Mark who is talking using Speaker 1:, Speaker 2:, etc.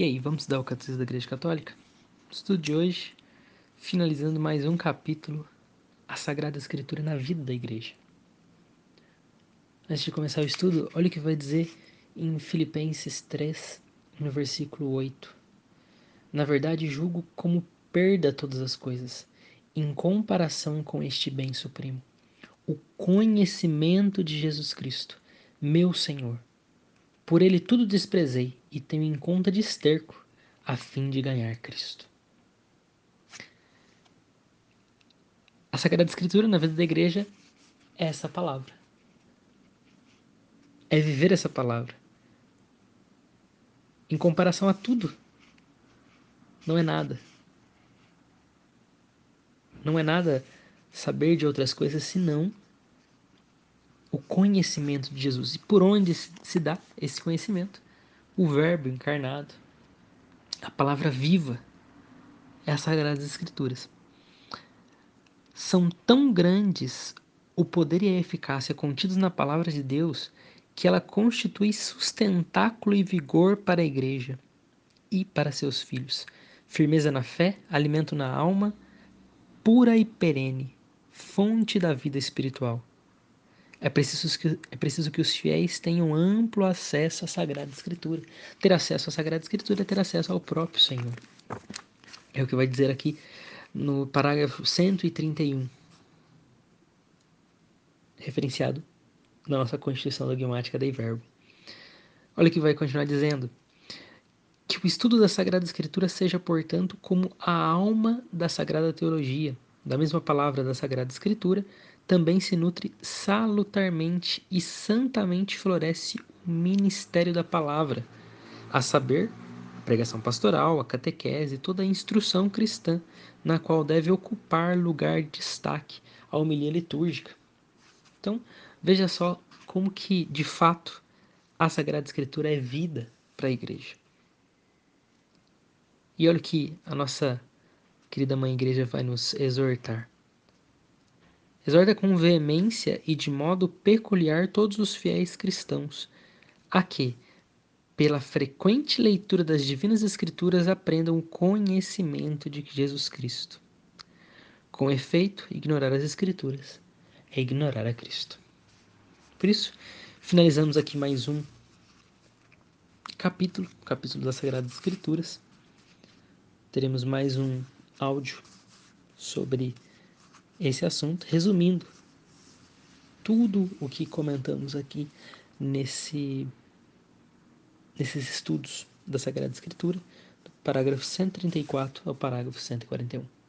Speaker 1: E aí, vamos estudar o Catecismo da Igreja Católica? estudo de hoje, finalizando mais um capítulo, a Sagrada Escritura na vida da Igreja. Antes de começar o estudo, olha o que vai dizer em Filipenses 3, no versículo 8. Na verdade, julgo como perda todas as coisas, em comparação com este bem supremo, o conhecimento de Jesus Cristo, meu Senhor. Por ele tudo desprezei e tenho em conta de esterco, a fim de ganhar Cristo. A Sagrada Escritura na vida da igreja é essa palavra. É viver essa palavra. Em comparação a tudo, não é nada. Não é nada saber de outras coisas senão conhecimento de Jesus. E por onde se dá esse conhecimento? O Verbo encarnado, a palavra viva, é as Sagradas Escrituras. São tão grandes o poder e a eficácia contidos na palavra de Deus que ela constitui sustentáculo e vigor para a igreja e para seus filhos. Firmeza na fé, alimento na alma, pura e perene, fonte da vida espiritual. É preciso, que, é preciso que os fiéis tenham amplo acesso à Sagrada Escritura. Ter acesso à Sagrada Escritura é ter acesso ao próprio Senhor. É o que vai dizer aqui no parágrafo 131, referenciado na nossa Constituição Dogmática da Verbo. Olha o que vai continuar dizendo. Que o estudo da Sagrada Escritura seja, portanto, como a alma da Sagrada Teologia, da mesma palavra da Sagrada Escritura, também se nutre salutarmente e santamente floresce o ministério da palavra, a saber, a pregação pastoral, a catequese, toda a instrução cristã, na qual deve ocupar lugar de destaque a homilia litúrgica. Então, veja só como que, de fato, a Sagrada Escritura é vida para a igreja. E olha que a nossa querida Mãe Igreja vai nos exortar. Exorta com veemência e de modo peculiar todos os fiéis cristãos a que, pela frequente leitura das Divinas Escrituras, aprendam o conhecimento de Jesus Cristo. Com efeito, ignorar as Escrituras é ignorar a Cristo. Por isso, finalizamos aqui mais um capítulo, capítulo das Sagradas Escrituras. Teremos mais um áudio sobre esse assunto, resumindo tudo o que comentamos aqui nesse, nesses estudos da Sagrada Escritura, do parágrafo 134 ao parágrafo 141.